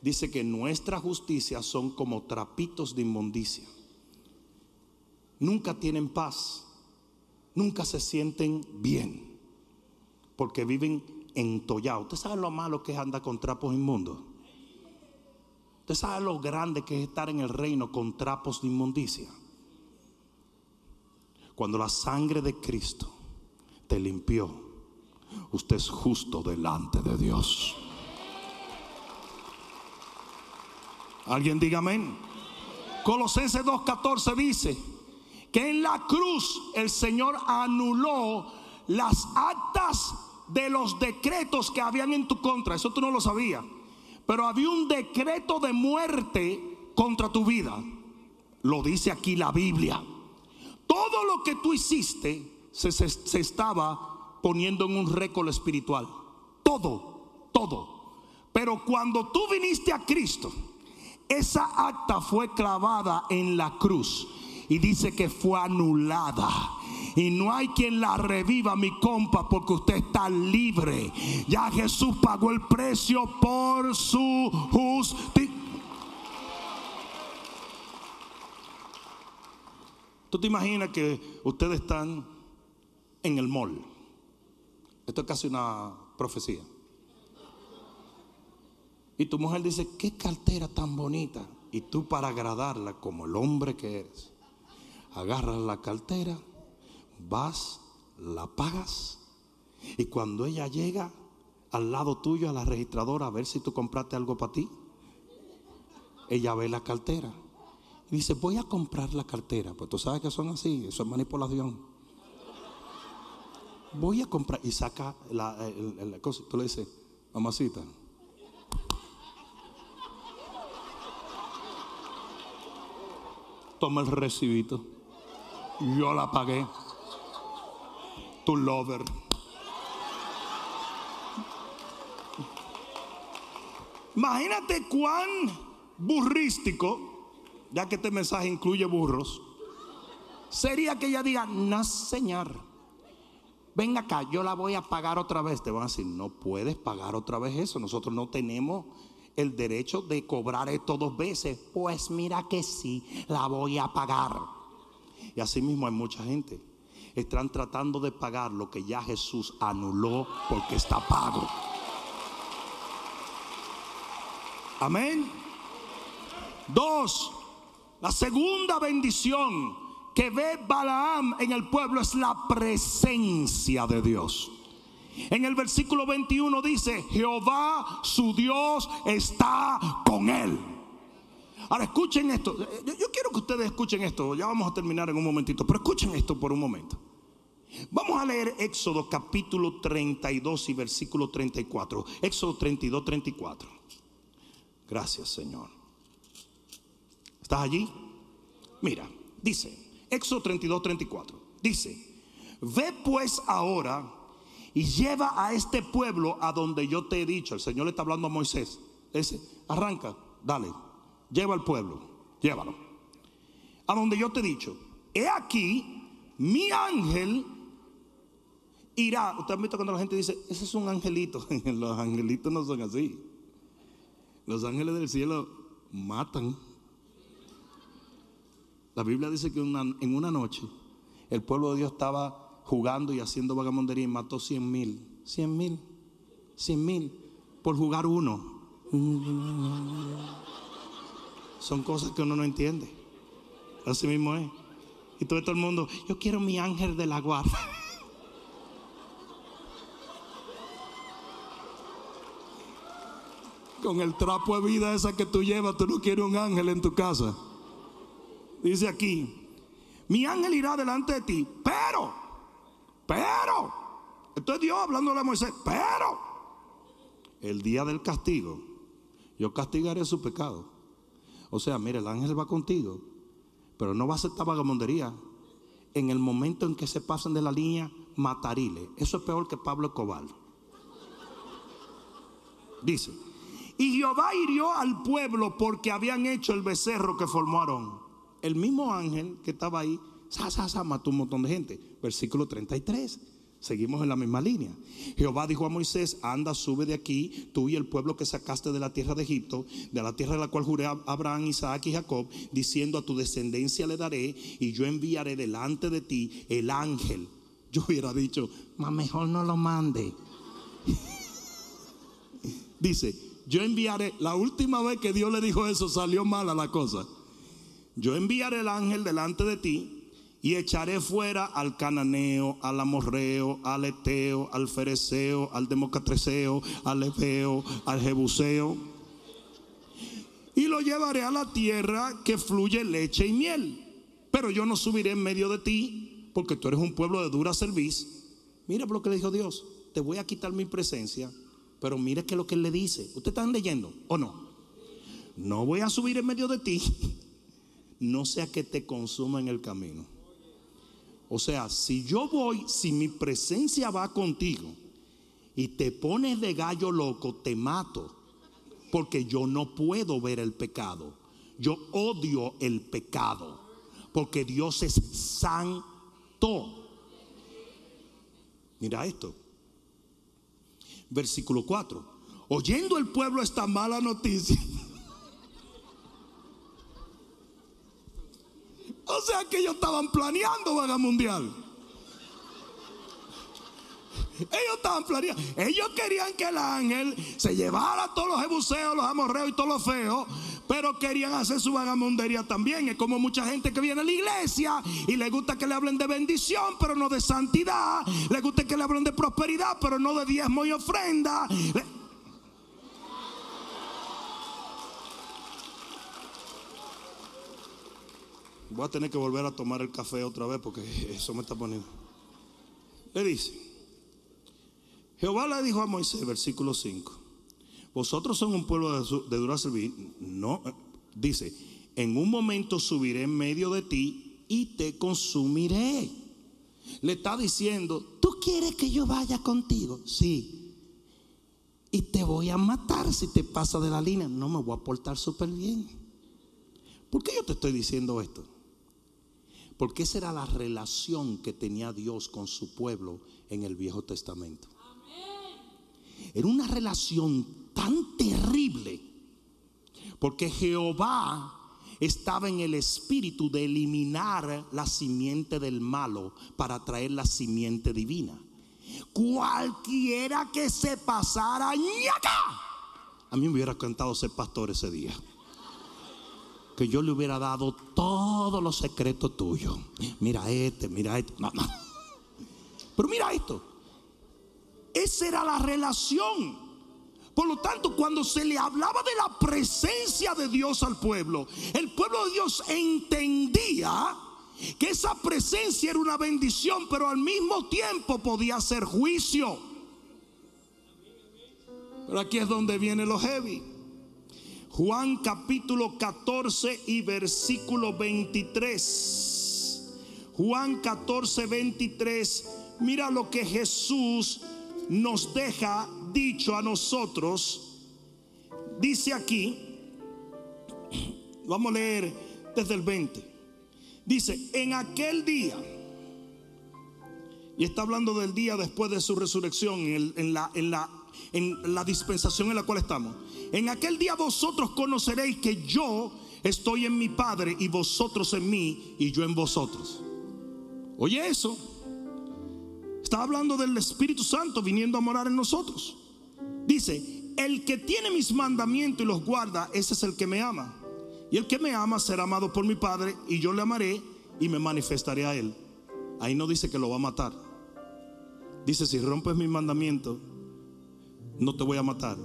dice que nuestra justicia son como trapitos de inmundicia. Nunca tienen paz nunca se sienten bien porque viven entollados. ¿Usted sabe lo malo que es andar con trapos inmundos? ¿Usted sabe lo grande que es estar en el reino con trapos de inmundicia? Cuando la sangre de Cristo te limpió, usted es justo delante de Dios. ¿Alguien diga amén? Colosenses 2.14 dice, que en la cruz el Señor anuló las actas de los decretos que habían en tu contra. Eso tú no lo sabías. Pero había un decreto de muerte contra tu vida. Lo dice aquí la Biblia. Todo lo que tú hiciste se, se estaba poniendo en un récord espiritual. Todo, todo. Pero cuando tú viniste a Cristo, esa acta fue clavada en la cruz y dice que fue anulada. Y no hay quien la reviva, mi compa, porque usted está libre. Ya Jesús pagó el precio por su justicia. Tú te imaginas que ustedes están en el mall. Esto es casi una profecía. Y tu mujer dice, qué cartera tan bonita. Y tú para agradarla como el hombre que eres agarras la cartera, vas, la pagas y cuando ella llega al lado tuyo a la registradora a ver si tú compraste algo para ti, ella ve la cartera y dice, voy a comprar la cartera. Pues tú sabes que son así, eso es manipulación. Voy a comprar y saca la, la cosa. Tú le dices, mamacita. Toma el recibito. Yo la pagué. Tu lover. Imagínate cuán burrístico, ya que este mensaje incluye burros, sería que ella diga, no señor, ven acá, yo la voy a pagar otra vez. Te van a decir, no puedes pagar otra vez eso, nosotros no tenemos el derecho de cobrar esto dos veces. Pues mira que sí, la voy a pagar. Y así mismo hay mucha gente. Están tratando de pagar lo que ya Jesús anuló porque está pago. Amén. Dos, la segunda bendición que ve Balaam en el pueblo es la presencia de Dios. En el versículo 21 dice, Jehová su Dios está con él. Ahora escuchen esto. Yo, quiero que ustedes escuchen esto. Ya vamos a terminar en un momentito, pero escuchen esto por un momento. Vamos a leer Éxodo capítulo 32 y versículo 34. Éxodo 32, 34. Gracias Señor. ¿Estás allí? Mira, dice, Éxodo 32, 34. Dice, ve pues ahora y lleva a este pueblo a donde yo te he dicho. El Señor le está hablando a Moisés. Ese, arranca, dale, lleva al pueblo, llévalo. A donde yo te he dicho, he aquí, mi ángel irá. Usted ha visto cuando la gente dice, ese es un angelito. (laughs) Los angelitos no son así. Los ángeles del cielo matan. La Biblia dice que en una noche el pueblo de Dios estaba jugando y haciendo vagamondería y mató cien mil. Cien mil. Cien mil. Por jugar uno. Son cosas que uno no entiende. Así mismo es. Y todo, todo el mundo, yo quiero mi ángel de la guarda. (laughs) Con el trapo de vida esa que tú llevas, tú no quieres un ángel en tu casa. Dice aquí, mi ángel irá delante de ti, pero pero, esto es Dios hablándole a Moisés, pero el día del castigo, yo castigaré su pecado. O sea, mire, el ángel va contigo, pero no va a aceptar vagamondería. En el momento en que se pasen de la línea, matarile. Eso es peor que Pablo Escobar. Dice, y Jehová hirió al pueblo porque habían hecho el becerro que formaron. El mismo ángel que estaba ahí sa, mató un montón de gente. Versículo 33. Seguimos en la misma línea. Jehová dijo a Moisés, anda, sube de aquí, tú y el pueblo que sacaste de la tierra de Egipto, de la tierra de la cual juré a Abraham, Isaac y Jacob, diciendo a tu descendencia le daré y yo enviaré delante de ti el ángel. Yo hubiera dicho, más mejor no lo mande. (laughs) Dice, yo enviaré, la última vez que Dios le dijo eso salió mala la cosa. Yo enviaré el ángel delante de ti y echaré fuera al cananeo, al amorreo, al eteo, al fereceo, al democatreseo, al ebeo, al jebuseo. Y lo llevaré a la tierra que fluye leche y miel. Pero yo no subiré en medio de ti, porque tú eres un pueblo de dura serviz. Mira lo que le dijo Dios, te voy a quitar mi presencia, pero mire que lo que él le dice. ¿Ustedes están leyendo o no? No voy a subir en medio de ti, (laughs) no sea que te consuma en el camino. O sea, si yo voy, si mi presencia va contigo y te pones de gallo loco, te mato. Porque yo no puedo ver el pecado. Yo odio el pecado. Porque Dios es santo. Mira esto. Versículo 4. Oyendo el pueblo esta mala noticia. (laughs) O sea que ellos estaban planeando vaga mundial. Ellos estaban planeando. Ellos querían que el ángel se llevara a todos los jebuseos, los amorreos y todos los feos. Pero querían hacer su vagamundería también. Es como mucha gente que viene a la iglesia y le gusta que le hablen de bendición, pero no de santidad. Le gusta que le hablen de prosperidad, pero no de diezmo y ofrenda. Voy a tener que volver a tomar el café otra vez porque (laughs) eso me está poniendo. Le dice, Jehová le dijo a Moisés, versículo 5, vosotros son un pueblo de, dura servir. No, dice, en un momento subiré en medio de ti y te consumiré. Le está diciendo, ¿tú quieres que yo vaya contigo? Sí. Y te voy a matar si te pasa de la línea. No me voy a portar súper bien. ¿Por qué yo te estoy diciendo esto? Porque esa era la relación que tenía Dios con su pueblo en el Viejo Testamento. Era una relación tan terrible. Porque Jehová estaba en el espíritu de eliminar la simiente del malo para traer la simiente divina. Cualquiera que se pasara acá. A mí me hubiera cantado ser pastor ese día. Yo le hubiera dado todos los secretos tuyos. Mira este, mira este. Pero mira esto. Esa era la relación. Por lo tanto, cuando se le hablaba de la presencia de Dios al pueblo, el pueblo de Dios entendía que esa presencia era una bendición, pero al mismo tiempo podía ser juicio. Pero aquí es donde viene lo heavy. Juan capítulo 14 y versículo 23. Juan 14, 23. Mira lo que Jesús nos deja dicho a nosotros. Dice aquí, vamos a leer desde el 20. Dice, en aquel día, y está hablando del día después de su resurrección, en, la, la dispensación en la cual estamos. En aquel día vosotros conoceréis que yo estoy en mi Padre y vosotros en mí y yo en vosotros. Oye eso. Está hablando del Espíritu Santo viniendo a morar en nosotros. Dice, el que tiene mis mandamientos y los guarda, ese es el que me ama. Y el que me ama será amado por mi Padre y yo le amaré y me manifestaré a él. Ahí no dice que lo va a matar. Dice, si rompes mis mandamientos, no te voy a matar.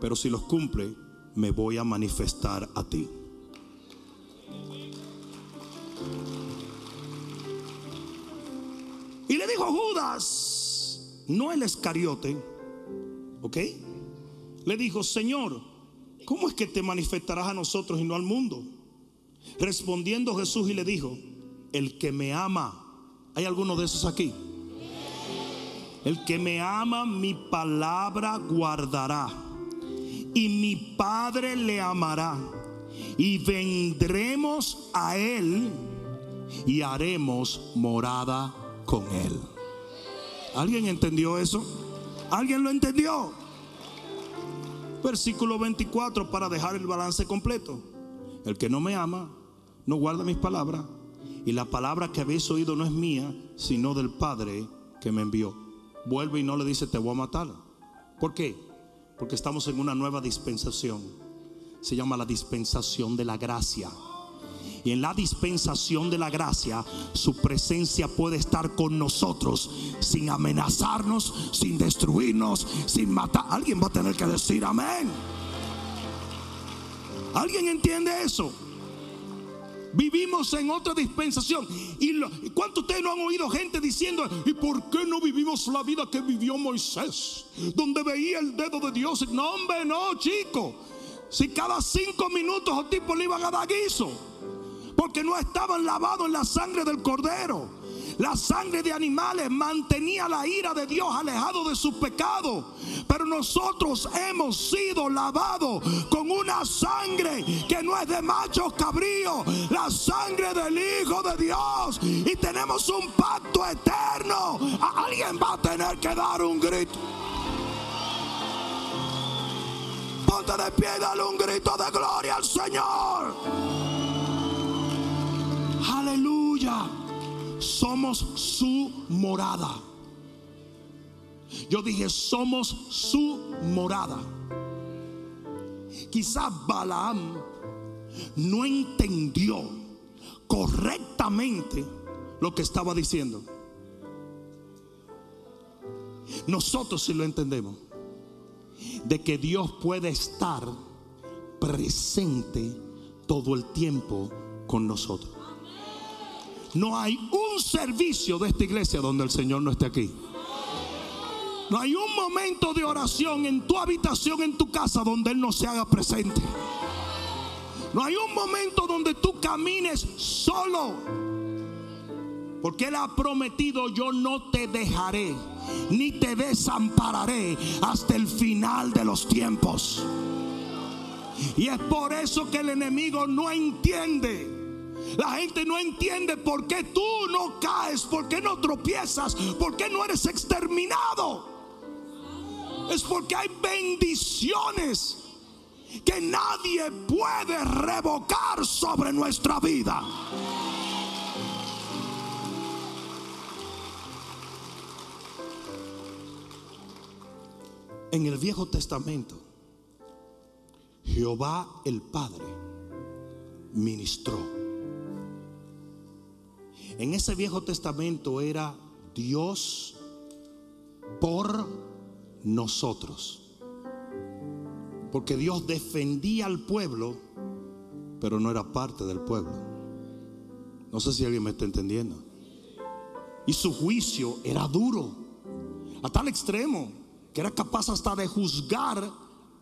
Pero si los cumple, me voy a manifestar a ti. Y le dijo Judas, no el escariote, ¿ok? Le dijo, Señor, ¿cómo es que te manifestarás a nosotros y no al mundo? Respondiendo Jesús y le dijo, el que me ama, ¿hay alguno de esos aquí? El que me ama, mi palabra guardará. Y mi Padre le amará. Y vendremos a Él y haremos morada con Él. ¿Alguien entendió eso? ¿Alguien lo entendió? Versículo 24 para dejar el balance completo. El que no me ama, no guarda mis palabras. Y la palabra que habéis oído no es mía, sino del Padre que me envió. Vuelve y no le dice, te voy a matar. ¿Por qué? Porque estamos en una nueva dispensación. Se llama la dispensación de la gracia. Y en la dispensación de la gracia, su presencia puede estar con nosotros sin amenazarnos, sin destruirnos, sin matar. Alguien va a tener que decir amén. ¿Alguien entiende eso? Vivimos en otra dispensación. ¿Y cuántos ustedes no han oído gente diciendo, ¿y por qué no vivimos la vida que vivió Moisés? Donde veía el dedo de Dios. No, hombre, no, chico. Si cada cinco minutos los tipos le iban a dar guiso porque no estaban lavados en la sangre del cordero. La sangre de animales mantenía la ira de Dios alejado de su pecado. Pero nosotros hemos sido lavados con una sangre que no es de machos cabríos, la sangre del Hijo de Dios. Y tenemos un pacto eterno. Alguien va a tener que dar un grito. Ponte de pie y dale un grito de gloria al Señor. Aleluya. Somos su morada. Yo dije, somos su morada. Quizás Balaam no entendió correctamente lo que estaba diciendo. Nosotros sí lo entendemos. De que Dios puede estar presente todo el tiempo con nosotros. No hay un servicio de esta iglesia donde el Señor no esté aquí. No hay un momento de oración en tu habitación, en tu casa, donde Él no se haga presente. No hay un momento donde tú camines solo. Porque Él ha prometido, yo no te dejaré, ni te desampararé hasta el final de los tiempos. Y es por eso que el enemigo no entiende. La gente no entiende por qué tú no caes, por qué no tropiezas, por qué no eres exterminado. Es porque hay bendiciones que nadie puede revocar sobre nuestra vida. En el Viejo Testamento, Jehová el Padre ministró. En ese Viejo Testamento era Dios por nosotros. Porque Dios defendía al pueblo, pero no era parte del pueblo. No sé si alguien me está entendiendo. Y su juicio era duro, a tal extremo que era capaz hasta de juzgar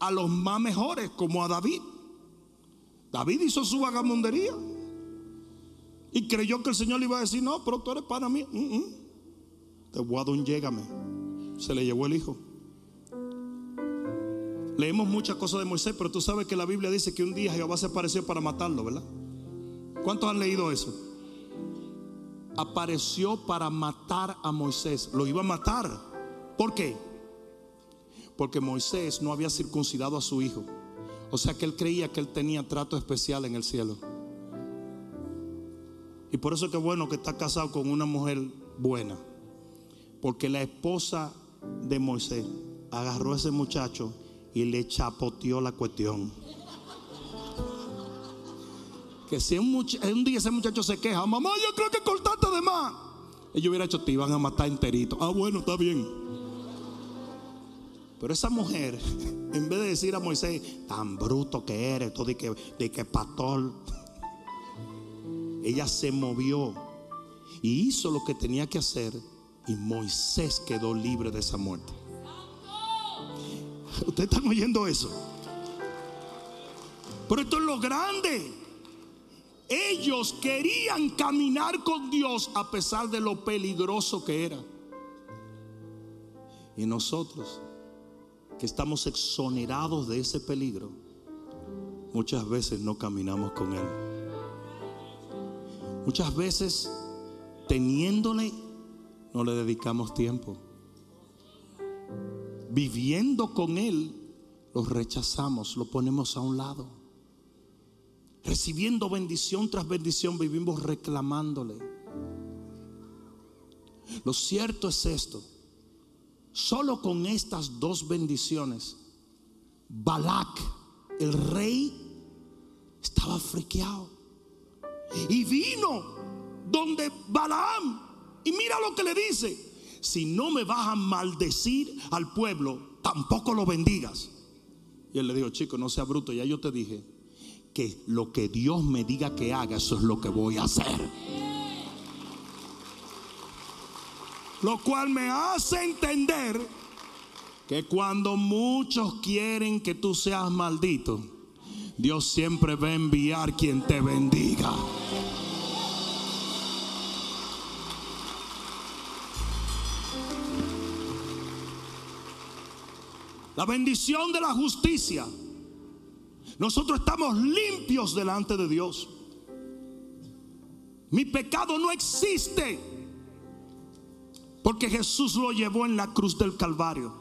a los más mejores, como a David. David hizo su vagamundería y creyó que el Señor le iba a decir: No, pero tú eres para mí. Mm, mm. Te voy a dar llégame. Se le llevó el hijo. Leemos muchas cosas de Moisés, pero tú sabes que la Biblia dice que un día Jehová se apareció para matarlo, ¿verdad? ¿Cuántos han leído eso? Apareció para matar a Moisés. Lo iba a matar. ¿Por qué? Porque Moisés no había circuncidado a su hijo. O sea que él creía que él tenía trato especial en el cielo. Y por eso que bueno que está casado con una mujer buena. Porque la esposa de Moisés agarró a ese muchacho y le chapoteó la cuestión. Que si un, día ese muchacho se queja, mamá, yo creo que cortaste de más. Ellos hubiera hecho, te iban a matar enterito. Ah, bueno, está bien. Pero esa mujer, (laughs) en vez de decir a Moisés, tan bruto que eres, todo de que, de que pastor, ella se movió y hizo lo que tenía que hacer y Moisés quedó libre de esa muerte. Ustedes están oyendo eso. Pero esto es lo grande. Ellos querían caminar con Dios a pesar de lo peligroso que era. Y nosotros, que estamos exonerados de ese peligro, muchas veces no caminamos con Él. Muchas veces, teniéndole, no le dedicamos tiempo viviendo con Él, lo rechazamos, lo ponemos a un lado. Recibiendo bendición tras bendición, vivimos reclamándole. Lo cierto es esto. Solo con estas dos bendiciones, Balak, el rey, estaba friqueado. Y vino donde Balaam. Y mira lo que le dice si no me vas a maldecir al pueblo, tampoco lo bendigas. Y él le dijo, chico, no sea bruto, ya yo te dije que lo que Dios me diga que haga, eso es lo que voy a hacer. Lo cual me hace entender que cuando muchos quieren que tú seas maldito, Dios siempre va a enviar quien te bendiga. La bendición de la justicia, nosotros estamos limpios delante de Dios. Mi pecado no existe porque Jesús lo llevó en la cruz del Calvario.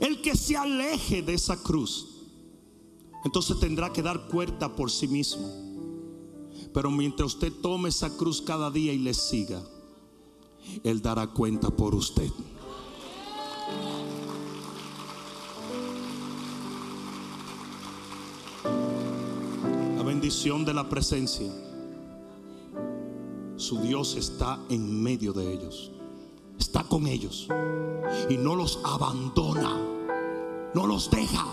El que se aleje de esa cruz, entonces tendrá que dar cuenta por sí mismo. Pero mientras usted tome esa cruz cada día y le siga, Él dará cuenta por usted. Bendición de la presencia, su Dios está en medio de ellos. Está con ellos. Y no los abandona. No los deja.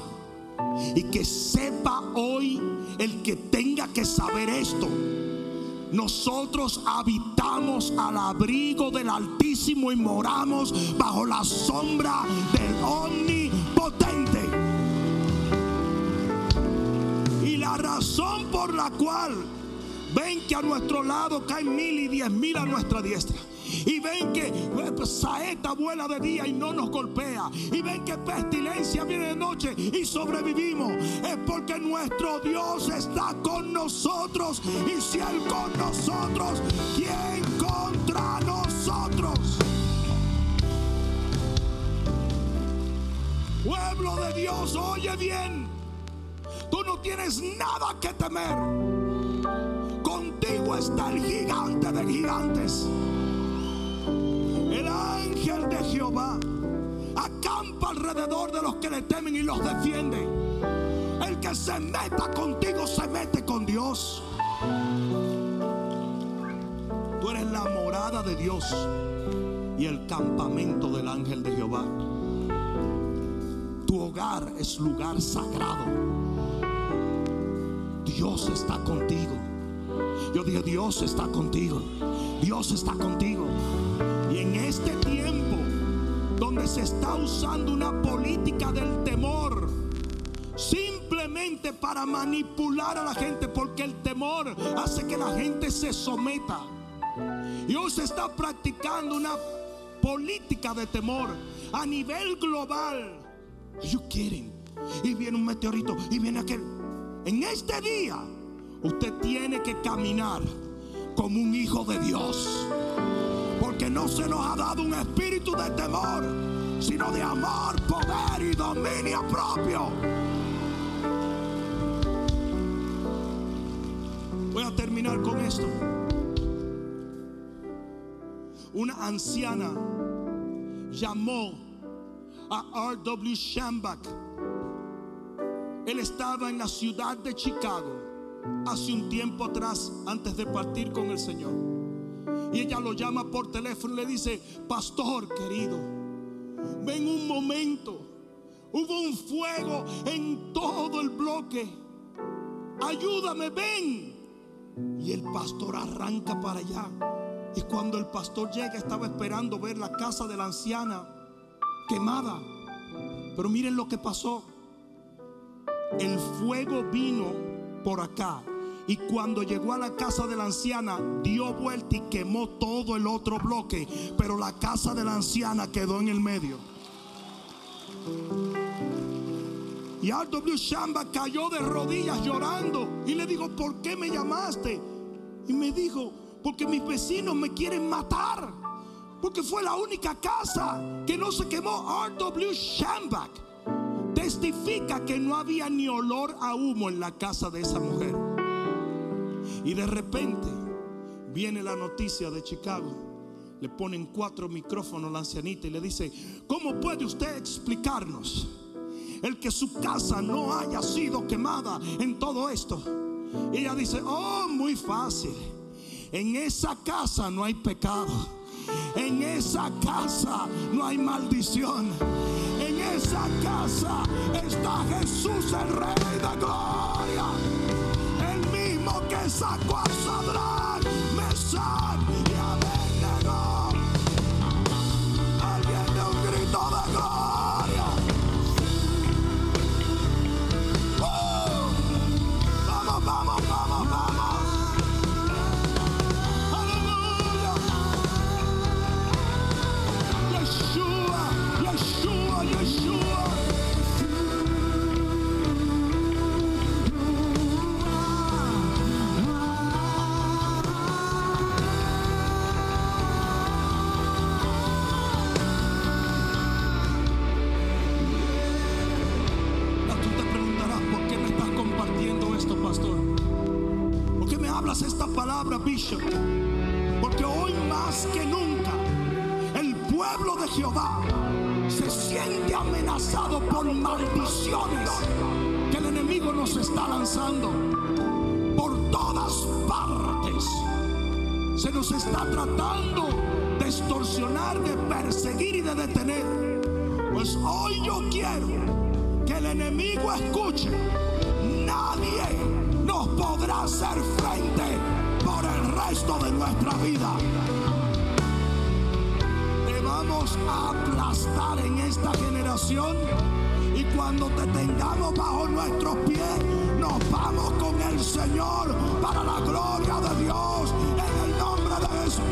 Y que sepa hoy el que tenga que saber esto. Nosotros habitamos al abrigo del Altísimo y moramos bajo la sombra del Omnipotente. Y la razón por la cual ven que a nuestro lado caen mil y diez mil a nuestra diestra y ven que saeta vuela de día y no nos golpea. Y ven que pestilencia viene de noche y sobrevivimos. Es porque nuestro Dios está con nosotros. Y si Él con nosotros, ¿quién contra nosotros? Pueblo de Dios, oye bien. Tú no tienes nada que temer. Contigo está el gigante de gigantes. El ángel de Jehová acampa alrededor de los que le temen y los defiende. El que se meta contigo se mete con Dios. Tú eres la morada de Dios y el campamento del ángel de Jehová. Tu hogar es lugar sagrado. Dios está contigo. Yo dije, Dios está contigo. Dios está contigo. En este tiempo donde se está usando una política del temor, simplemente para manipular a la gente, porque el temor hace que la gente se someta. Y hoy se está practicando una política de temor a nivel global. Ellos quieren. Y viene un meteorito y viene aquel. En este día, usted tiene que caminar como un hijo de Dios. Porque no se nos ha dado un espíritu de temor, sino de amor, poder y dominio propio. Voy a terminar con esto. Una anciana llamó a R.W. Shambach. Él estaba en la ciudad de Chicago hace un tiempo atrás, antes de partir con el Señor. Y ella lo llama por teléfono y le dice, pastor querido, ven un momento. Hubo un fuego en todo el bloque. Ayúdame, ven. Y el pastor arranca para allá. Y cuando el pastor llega estaba esperando ver la casa de la anciana quemada. Pero miren lo que pasó. El fuego vino por acá. Y cuando llegó a la casa de la anciana, dio vuelta y quemó todo el otro bloque. Pero la casa de la anciana quedó en el medio. Y R.W. Shamba cayó de rodillas llorando. Y le dijo, ¿por qué me llamaste? Y me dijo, porque mis vecinos me quieren matar. Porque fue la única casa que no se quemó. R.W. Shambach testifica que no había ni olor a humo en la casa de esa mujer. Y de repente viene la noticia de Chicago. Le ponen cuatro micrófonos a la ancianita y le dice, ¿cómo puede usted explicarnos el que su casa no haya sido quemada en todo esto? Y ella dice, oh, muy fácil. En esa casa no hay pecado. En esa casa no hay maldición. En esa casa está Jesús el Rey de Gloria. El mismo que sacó a Sadrach, Mesach y Abednego. Porque hoy más que nunca el pueblo de Jehová se siente amenazado por maldiciones que el enemigo nos está lanzando por todas partes. Se nos está tratando de extorsionar, de perseguir y de detener. Pues hoy yo quiero que el enemigo escuche. Nadie nos podrá hacer frente resto de nuestra vida. Te vamos a aplastar en esta generación y cuando te tengamos bajo nuestros pies, nos vamos con el Señor para la gloria de Dios en el nombre de Jesús.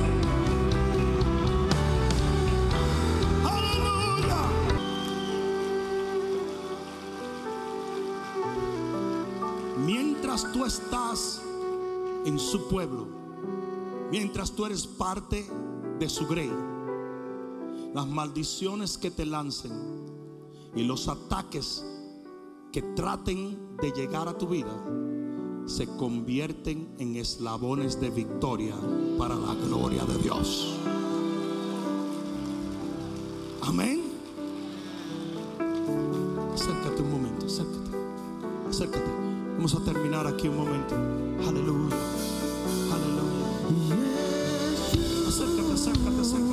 Aleluya. Mientras tú estás en su pueblo, mientras tú eres parte de su grey, las maldiciones que te lancen y los ataques que traten de llegar a tu vida se convierten en eslabones de victoria para la gloria de Dios. Amén. Acércate un momento, acércate, acércate. Vamos a terminar aquí un momento. Aleluya. Acércate, acércate, acércate.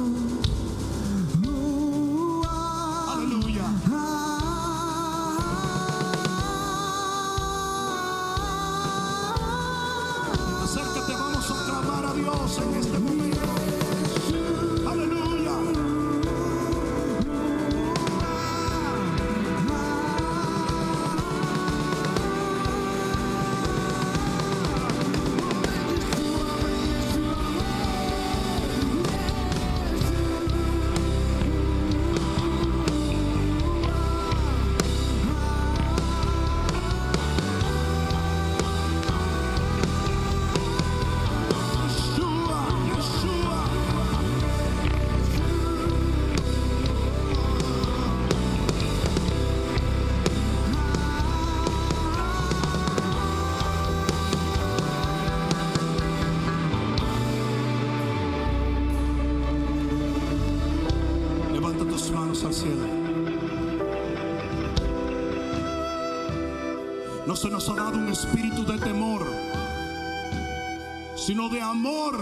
Tus manos al cielo. No se nos ha dado un espíritu de temor, sino de amor,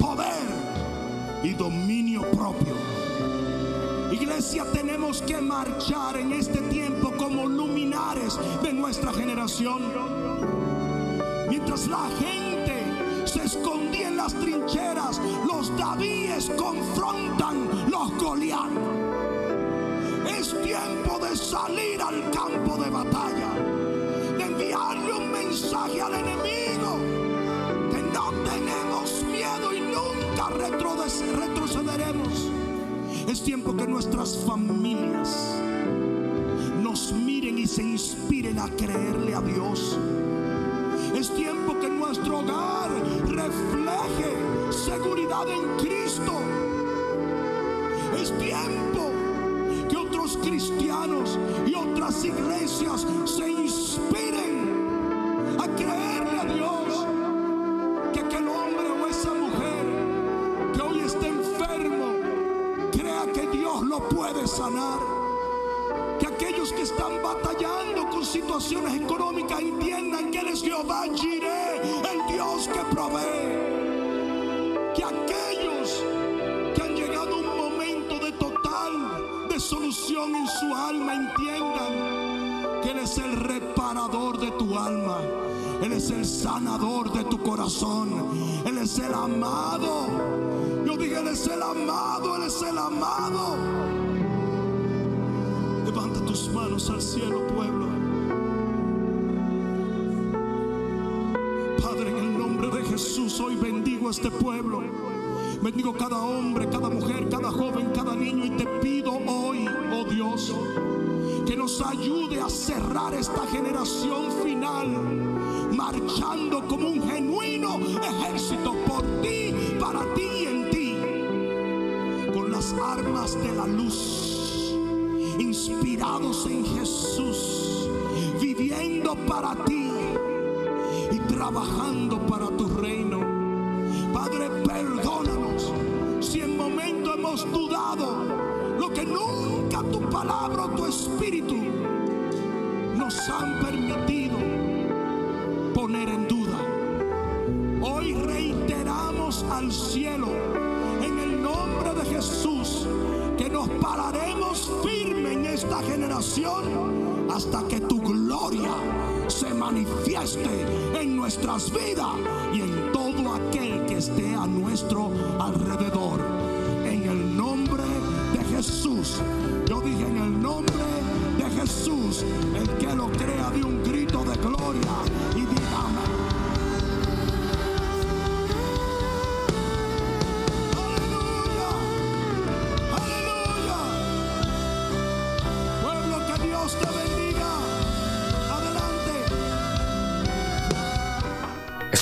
poder y dominio propio. Iglesia, tenemos que marchar en este tiempo como luminares de nuestra generación. Mientras la gente se escondía en las trincheras, los Davíes confrontan los Goliat. Es tiempo de salir al campo de batalla, de enviarle un mensaje al enemigo, que no tenemos miedo y nunca retroce- retrocederemos. Es tiempo que nuestras familias nos miren y se inspiren a creerle a Dios. Es tiempo que nuestro hogar refleje seguridad en Cristo. Cristianos y otras iglesias se inspiren a creerle a Dios. Que aquel hombre o esa mujer que hoy está enfermo crea que Dios lo puede sanar. Que aquellos que están batallando con situaciones económicas entiendan que Él es Jehová en su alma entiendan que Él es el reparador de tu alma. Él es el sanador de tu corazón. Él es el amado. Yo dije, Él es el amado, Él es el amado. Levanta tus manos al cielo, pueblo. Padre, en el nombre de Jesús, hoy bendigo a este pueblo. Bendigo cada hombre, cada mujer, cada joven, cada niño. Y te pido hoy, oh Dios, que nos ayude a cerrar esta generación final, marchando como un genuino ejército por ti, para ti y en ti, con las armas de la luz, inspirados en Jesús, viviendo para ti y trabajando para espíritu nos han permitido poner en duda. Hoy reiteramos al cielo en el nombre de Jesús que nos pararemos firme en esta generación hasta que tu gloria se manifieste en nuestras vidas y en todo esté a nuestro alrededor. En el nombre de Jesús. El que lo crea de un grito de gloria